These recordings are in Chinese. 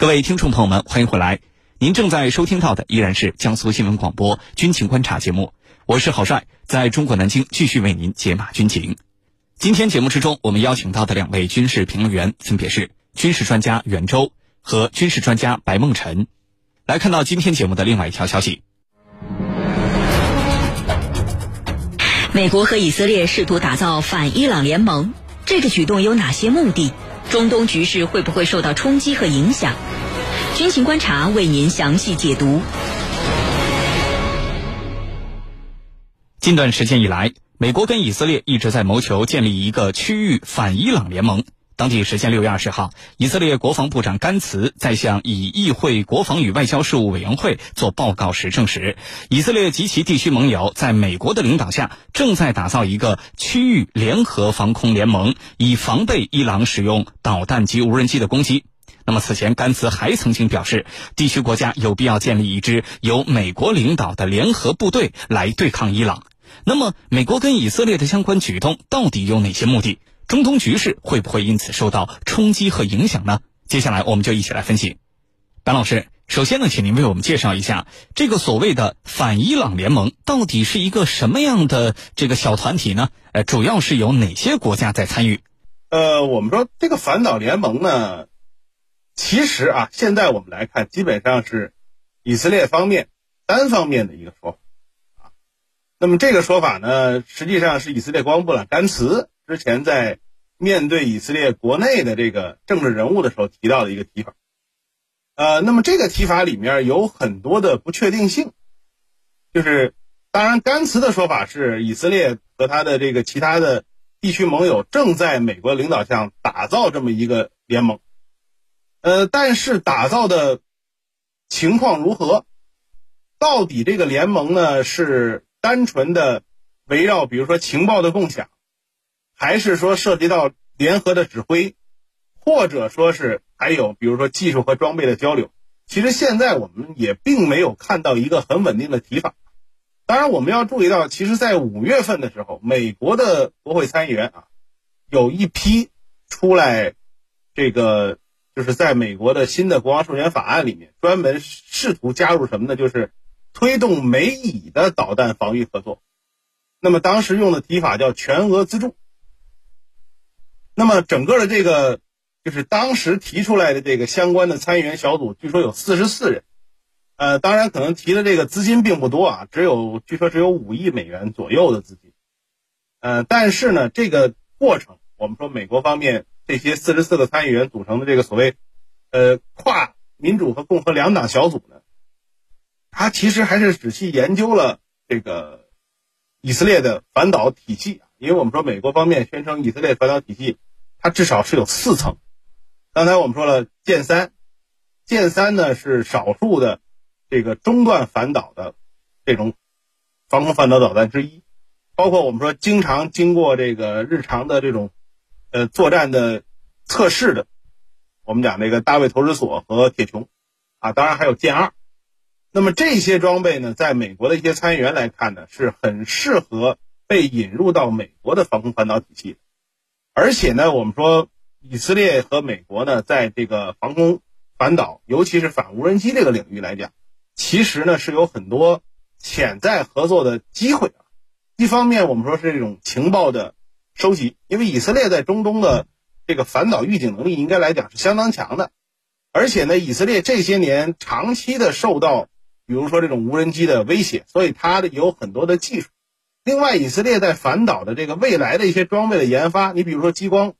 各位听众朋友们，欢迎回来。您正在收听到的依然是江苏新闻广播军情观察节目，我是郝帅，在中国南京继续为您解码军情。今天节目之中，我们邀请到的两位军事评论员分别是军事专家袁周和军事专家白梦辰。来看到今天节目的另外一条消息：美国和以色列试图打造反伊朗联盟，这个举动有哪些目的？中东局势会不会受到冲击和影响？军情观察为您详细解读。近段时间以来，美国跟以色列一直在谋求建立一个区域反伊朗联盟。当地时间六月二十号，以色列国防部长甘茨在向以议会国防与外交事务委员会做报告时证实，以色列及其地区盟友在美国的领导下，正在打造一个区域联合防空联盟，以防备伊朗使用导弹及无人机的攻击。那么，此前甘茨还曾经表示，地区国家有必要建立一支由美国领导的联合部队来对抗伊朗。那么，美国跟以色列的相关举动到底有哪些目的？中东局势会不会因此受到冲击和影响呢？接下来我们就一起来分析。白老师，首先呢，请您为我们介绍一下这个所谓的反伊朗联盟到底是一个什么样的这个小团体呢？呃，主要是有哪些国家在参与？呃，我们说这个反导联盟呢，其实啊，现在我们来看，基本上是以色列方面单方面的一个说法啊。那么这个说法呢，实际上是以色列国防部长甘茨。之前在面对以色列国内的这个政治人物的时候提到的一个提法，呃，那么这个提法里面有很多的不确定性，就是当然甘茨的说法是以色列和他的这个其他的地区盟友正在美国领导下打造这么一个联盟，呃，但是打造的情况如何？到底这个联盟呢是单纯的围绕比如说情报的共享？还是说涉及到联合的指挥，或者说是还有比如说技术和装备的交流。其实现在我们也并没有看到一个很稳定的提法。当然，我们要注意到，其实，在五月份的时候，美国的国会参议员啊，有一批出来，这个就是在美国的新的国防授权法案里面，专门试图加入什么呢？就是推动美以的导弹防御合作。那么当时用的提法叫全额资助。那么整个的这个，就是当时提出来的这个相关的参议员小组，据说有四十四人，呃，当然可能提的这个资金并不多啊，只有据说只有五亿美元左右的资金，呃，但是呢，这个过程，我们说美国方面这些四十四个参议员组成的这个所谓，呃，跨民主和共和两党小组呢，他其实还是仔细研究了这个以色列的反导体系，因为我们说美国方面宣称以色列反导体系。它至少是有四层，刚才我们说了剑三，剑三呢是少数的这个中段反导的这种防空反导导弹之一，包括我们说经常经过这个日常的这种呃作战的测试的，我们讲那个大卫投石索和铁穹啊，当然还有剑二，那么这些装备呢，在美国的一些参议员来看呢，是很适合被引入到美国的防空反导体系。而且呢，我们说以色列和美国呢，在这个防空反导，尤其是反无人机这个领域来讲，其实呢是有很多潜在合作的机会啊。一方面，我们说是这种情报的收集，因为以色列在中东的这个反导预警能力应该来讲是相当强的。而且呢，以色列这些年长期的受到，比如说这种无人机的威胁，所以它的有很多的技术。另外，以色列在反导的这个未来的一些装备的研发，你比如说激光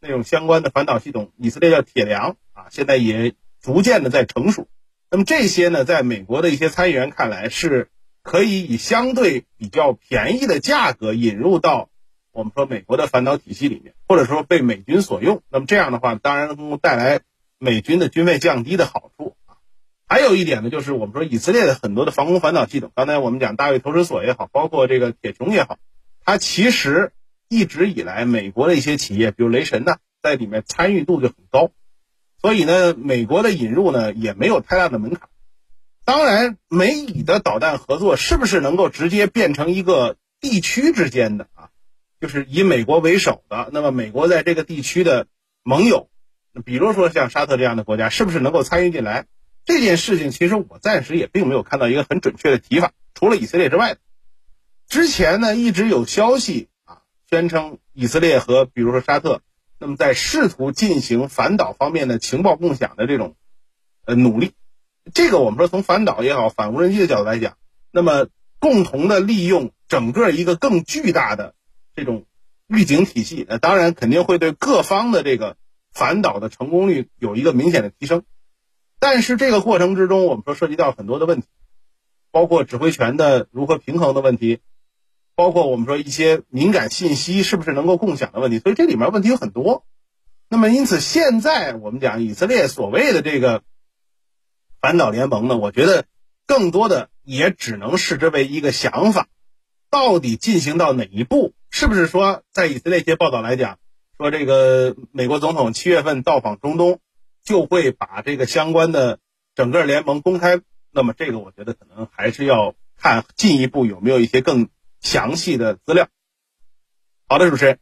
那种相关的反导系统，以色列叫铁梁啊，现在也逐渐的在成熟。那么这些呢，在美国的一些参议员看来，是可以以相对比较便宜的价格引入到我们说美国的反导体系里面，或者说被美军所用。那么这样的话，当然能够带来美军的军费降低的好处。还有一点呢，就是我们说以色列的很多的防空反导系统，刚才我们讲大卫投石索也好，包括这个铁穹也好，它其实一直以来美国的一些企业，比如雷神呢，在里面参与度就很高，所以呢，美国的引入呢也没有太大的门槛。当然，美以的导弹合作是不是能够直接变成一个地区之间的啊？就是以美国为首的，那么美国在这个地区的盟友，比如说像沙特这样的国家，是不是能够参与进来？这件事情其实我暂时也并没有看到一个很准确的提法，除了以色列之外。之前呢，一直有消息啊，宣称以色列和比如说沙特，那么在试图进行反导方面的情报共享的这种呃努力。这个我们说从反导也好，反无人机的角度来讲，那么共同的利用整个一个更巨大的这种预警体系，呃，当然肯定会对各方的这个反导的成功率有一个明显的提升。但是这个过程之中，我们说涉及到很多的问题，包括指挥权的如何平衡的问题。包括我们说一些敏感信息是不是能够共享的问题，所以这里面问题有很多。那么因此，现在我们讲以色列所谓的这个反导联盟呢，我觉得更多的也只能视之为一个想法。到底进行到哪一步？是不是说在以色列一些报道来讲，说这个美国总统七月份到访中东，就会把这个相关的整个联盟公开？那么这个我觉得可能还是要看进一步有没有一些更。详细的资料。好的，主持人。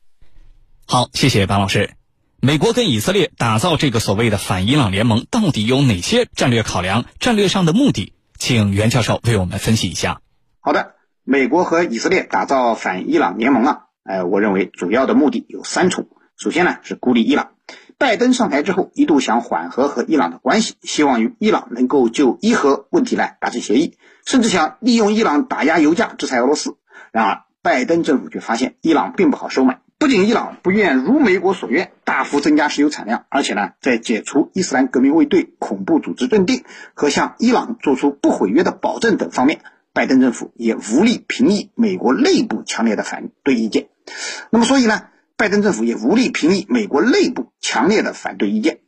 好，谢谢白老师。美国跟以色列打造这个所谓的反伊朗联盟，到底有哪些战略考量、战略上的目的？请袁教授为我们分析一下。好的，美国和以色列打造反伊朗联盟啊，呃，我认为主要的目的有三重。首先呢，是孤立伊朗。拜登上台之后，一度想缓和和伊朗的关系，希望与伊朗能够就伊核问题来达成协议，甚至想利用伊朗打压油价，制裁俄罗斯。然而，拜登政府却发现伊朗并不好收买。不仅伊朗不愿如美国所愿大幅增加石油产量，而且呢，在解除伊斯兰革命卫队恐怖组织认定和向伊朗做出不毁约的保证等方面，拜登政府也无力平抑美国内部强烈的反对意见。那么，所以呢，拜登政府也无力平抑美国内部强烈的反对意见。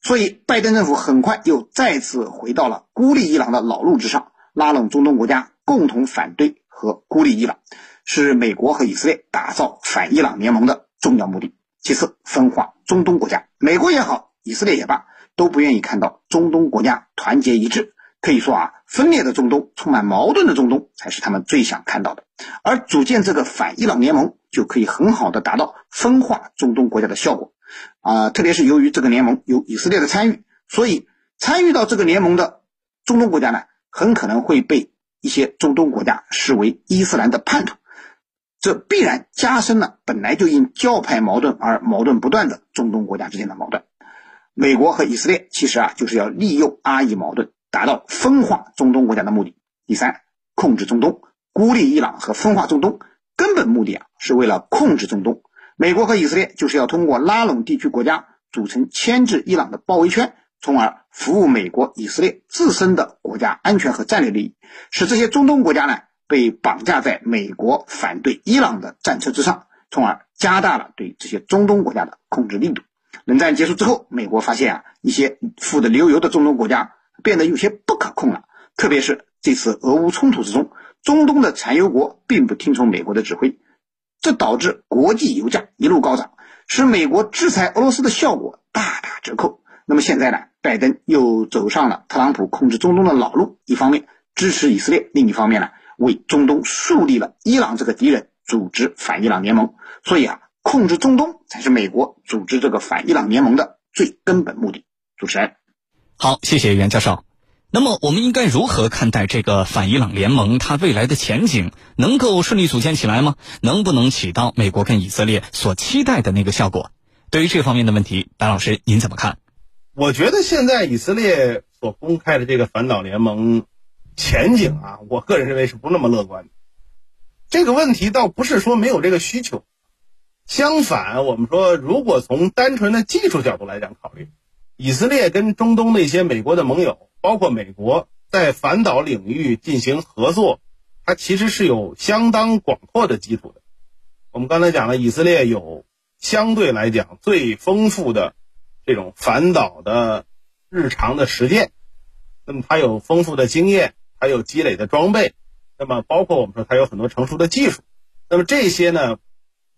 所以，拜登政府很快又再次回到了孤立伊朗的老路之上，拉拢中东国家共同反对。和孤立伊朗，是美国和以色列打造反伊朗联盟的重要目的。其次，分化中东国家，美国也好，以色列也罢，都不愿意看到中东国家团结一致。可以说啊，分裂的中东，充满矛盾的中东，才是他们最想看到的。而组建这个反伊朗联盟，就可以很好的达到分化中东国家的效果。啊，特别是由于这个联盟有以色列的参与，所以参与到这个联盟的中东国家呢，很可能会被。一些中东国家视为伊斯兰的叛徒，这必然加深了本来就因教派矛盾而矛盾不断的中东国家之间的矛盾。美国和以色列其实啊就是要利用阿以矛盾，达到分化中东国家的目的。第三，控制中东，孤立伊朗和分化中东，根本目的啊是为了控制中东。美国和以色列就是要通过拉拢地区国家，组成牵制伊朗的包围圈。从而服务美国、以色列自身的国家安全和战略利益，使这些中东国家呢被绑架在美国反对伊朗的战车之上，从而加大了对这些中东国家的控制力度。冷战结束之后，美国发现啊，一些富得流油的中东国家变得有些不可控了，特别是这次俄乌冲突之中，中东的产油国并不听从美国的指挥，这导致国际油价一路高涨，使美国制裁俄罗斯的效果大打折扣。那么现在呢？拜登又走上了特朗普控制中东的老路，一方面支持以色列，另一方面呢，为中东树立了伊朗这个敌人，组织反伊朗联盟。所以啊，控制中东才是美国组织这个反伊朗联盟的最根本目的。主持人，好，谢谢袁教授。那么我们应该如何看待这个反伊朗联盟？它未来的前景能够顺利组建起来吗？能不能起到美国跟以色列所期待的那个效果？对于这方面的问题，白老师您怎么看？我觉得现在以色列所公开的这个反导联盟前景啊，我个人认为是不那么乐观的。这个问题倒不是说没有这个需求，相反，我们说如果从单纯的技术角度来讲考虑，以色列跟中东那些美国的盟友，包括美国在反导领域进行合作，它其实是有相当广阔的基础的。我们刚才讲了，以色列有相对来讲最丰富的。这种反导的日常的实践，那么它有丰富的经验，还有积累的装备，那么包括我们说它有很多成熟的技术，那么这些呢，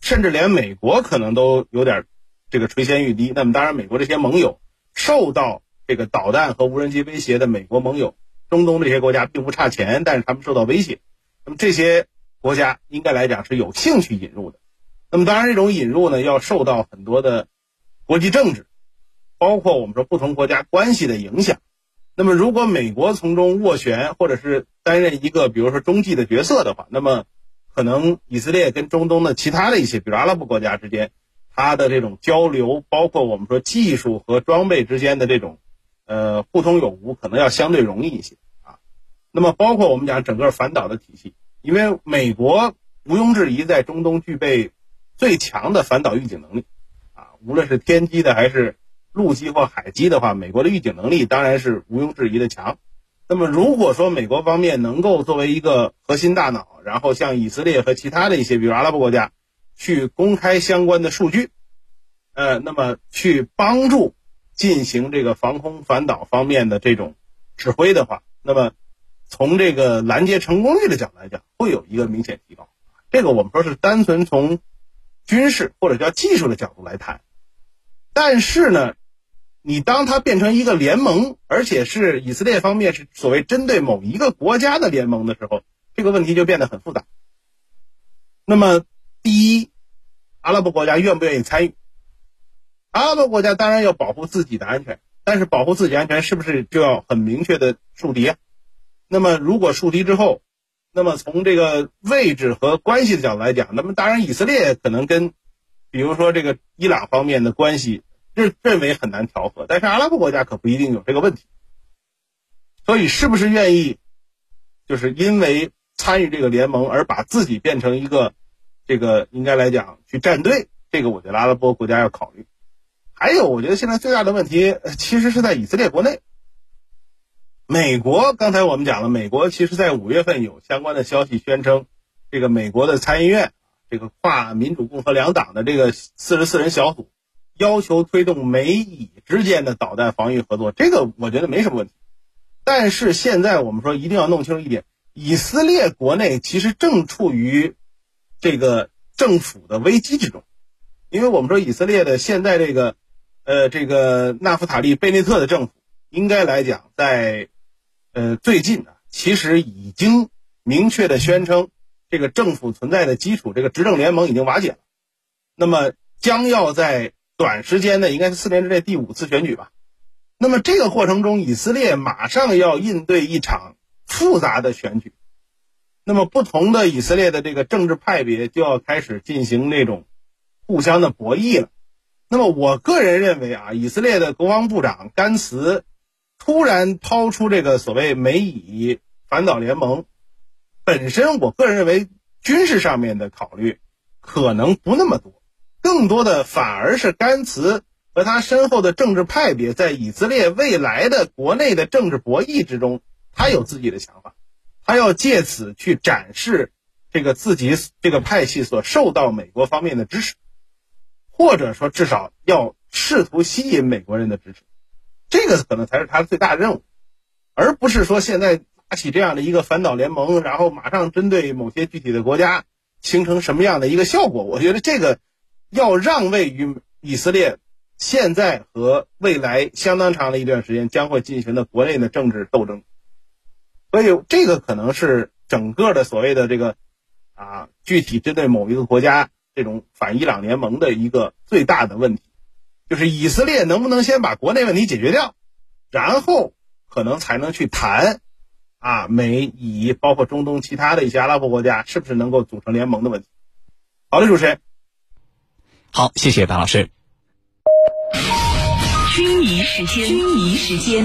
甚至连美国可能都有点这个垂涎欲滴。那么当然，美国这些盟友受到这个导弹和无人机威胁的美国盟友，中东这些国家并不差钱，但是他们受到威胁，那么这些国家应该来讲是有兴趣引入的。那么当然，这种引入呢，要受到很多的国际政治。包括我们说不同国家关系的影响。那么，如果美国从中斡旋，或者是担任一个比如说中继的角色的话，那么可能以色列跟中东的其他的一些，比如阿拉伯国家之间，它的这种交流，包括我们说技术和装备之间的这种呃互通有无，可能要相对容易一些啊。那么，包括我们讲整个反导的体系，因为美国毋庸置疑在中东具备最强的反导预警能力啊，无论是天基的还是陆基或海基的话，美国的预警能力当然是毋庸置疑的强。那么，如果说美国方面能够作为一个核心大脑，然后向以色列和其他的一些，比如阿拉伯国家，去公开相关的数据，呃，那么去帮助进行这个防空反导方面的这种指挥的话，那么从这个拦截成功率的角度来讲，会有一个明显提高。这个我们说是单纯从军事或者叫技术的角度来谈，但是呢。你当它变成一个联盟，而且是以色列方面是所谓针对某一个国家的联盟的时候，这个问题就变得很复杂。那么，第一，阿拉伯国家愿不愿意参与？阿拉伯国家当然要保护自己的安全，但是保护自己安全是不是就要很明确的树敌？那么，如果树敌之后，那么从这个位置和关系的角度来讲，那么当然以色列可能跟，比如说这个伊朗方面的关系。认认为很难调和，但是阿拉伯国家可不一定有这个问题，所以是不是愿意，就是因为参与这个联盟而把自己变成一个，这个应该来讲去站队，这个我觉得阿拉伯国家要考虑。还有，我觉得现在最大的问题其实是在以色列国内。美国刚才我们讲了，美国其实在五月份有相关的消息宣称，这个美国的参议院这个跨民主共和两党的这个四十四人小组。要求推动美以之间的导弹防御合作，这个我觉得没什么问题。但是现在我们说一定要弄清楚一点，以色列国内其实正处于这个政府的危机之中，因为我们说以色列的现在这个呃这个纳夫塔利贝内特的政府，应该来讲在呃最近啊，其实已经明确的宣称这个政府存在的基础，这个执政联盟已经瓦解了，那么将要在。短时间内应该是四年之内第五次选举吧，那么这个过程中，以色列马上要应对一场复杂的选举，那么不同的以色列的这个政治派别就要开始进行那种互相的博弈了。那么我个人认为啊，以色列的国防部长甘茨突然抛出这个所谓美以反导联盟，本身我个人认为军事上面的考虑可能不那么多。更多的反而是甘茨和他身后的政治派别在以色列未来的国内的政治博弈之中，他有自己的想法，他要借此去展示这个自己这个派系所受到美国方面的支持，或者说至少要试图吸引美国人的支持，这个可能才是他最大任务，而不是说现在发起这样的一个反导联盟，然后马上针对某些具体的国家形成什么样的一个效果。我觉得这个。要让位于以色列，现在和未来相当长的一段时间将会进行的国内的政治斗争，所以这个可能是整个的所谓的这个啊，具体针对某一个国家这种反伊朗联盟的一个最大的问题，就是以色列能不能先把国内问题解决掉，然后可能才能去谈啊美以包括中东其他的一些阿拉伯国家是不是能够组成联盟的问题。好的，主持人。好，谢谢白老师。军迷时间，军迷时间。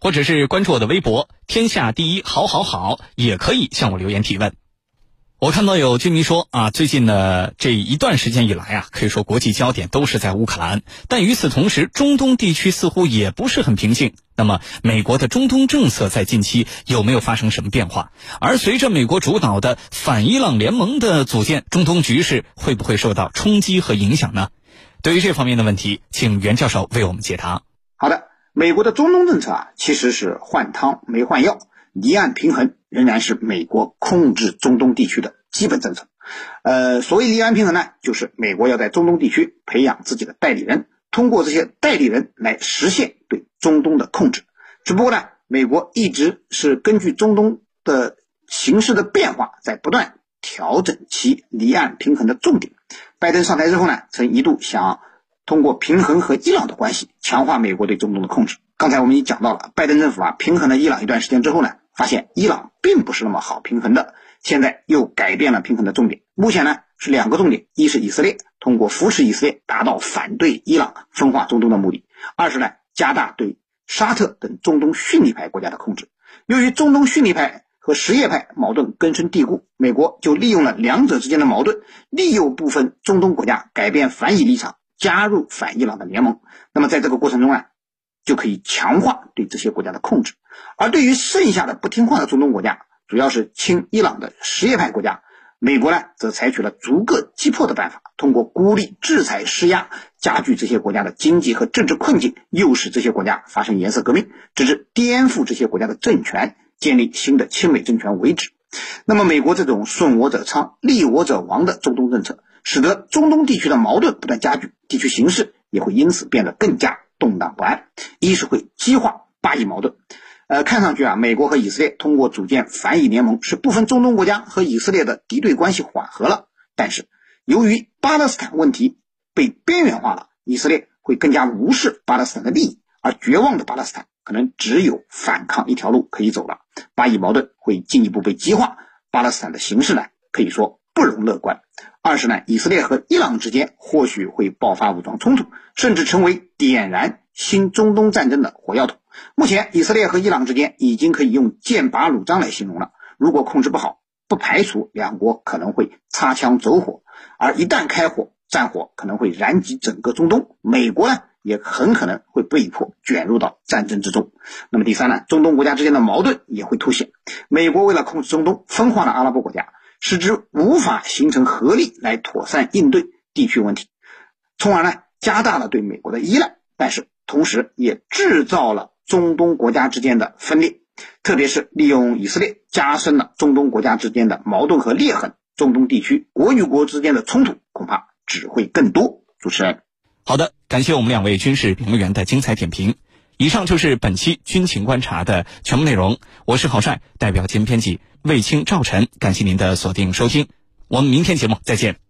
或者是关注我的微博天下第一好好好，也可以向我留言提问。我看到有居民说啊，最近呢这一段时间以来啊，可以说国际焦点都是在乌克兰，但与此同时，中东地区似乎也不是很平静。那么，美国的中东政策在近期有没有发生什么变化？而随着美国主导的反伊朗联盟的组建，中东局势会不会受到冲击和影响呢？对于这方面的问题，请袁教授为我们解答。好的，美国的中东政策啊，其实是换汤没换药，离岸平衡仍然是美国控制中东地区的基本政策。呃，所谓离岸平衡呢，就是美国要在中东地区培养自己的代理人，通过这些代理人来实现对中东的控制。只不过呢，美国一直是根据中东的形势的变化，在不断调整其离岸平衡的重点。拜登上台之后呢，曾一度想通过平衡和伊朗的关系，强化美国对中东的控制。刚才我们已经讲到了，拜登政府啊平衡了伊朗一段时间之后呢，发现伊朗并不是那么好平衡的，现在又改变了平衡的重点。目前呢是两个重点：一是以色列通过扶持以色列，达到反对伊朗分化中东的目的；二是呢加大对沙特等中东逊尼派国家的控制。由于中东逊尼派和什叶派矛盾根深蒂固，美国就利用了两者之间的矛盾，利诱部分中东国家改变反以立场，加入反伊朗的联盟。那么在这个过程中呢，就可以强化对这些国家的控制。而对于剩下的不听话的中东国家，主要是亲伊朗的什叶派国家，美国呢则采取了逐个击破的办法，通过孤立、制裁、施压，加剧这些国家的经济和政治困境，诱使这些国家发生颜色革命，直至颠覆这些国家的政权。建立新的亲美政权为止。那么，美国这种顺我者昌、利我者亡的中东政策，使得中东地区的矛盾不断加剧，地区形势也会因此变得更加动荡不安。一是会激化巴以矛盾。呃，看上去啊，美国和以色列通过组建反以联盟，使部分中东国家和以色列的敌对关系缓和了。但是，由于巴勒斯坦问题被边缘化了，以色列会更加无视巴勒斯坦的利益，而绝望的巴勒斯坦。可能只有反抗一条路可以走了，巴以矛盾会进一步被激化，巴勒斯坦的形势呢，可以说不容乐观。二是呢，以色列和伊朗之间或许会爆发武装冲突，甚至成为点燃新中东战争的火药桶。目前，以色列和伊朗之间已经可以用剑拔弩张来形容了。如果控制不好，不排除两国可能会擦枪走火，而一旦开火，战火可能会燃及整个中东。美国呢？也很可能会被迫卷入到战争之中。那么第三呢，中东国家之间的矛盾也会凸显。美国为了控制中东，分化了阿拉伯国家，使之无法形成合力来妥善应对地区问题，从而呢加大了对美国的依赖。但是同时也制造了中东国家之间的分裂，特别是利用以色列加深了中东国家之间的矛盾和裂痕。中东地区国与国之间的冲突恐怕只会更多。主持人。好的，感谢我们两位军事评论员的精彩点评。以上就是本期军情观察的全部内容。我是郝帅，代表节目编辑卫青、赵晨，感谢您的锁定收听。我们明天节目再见。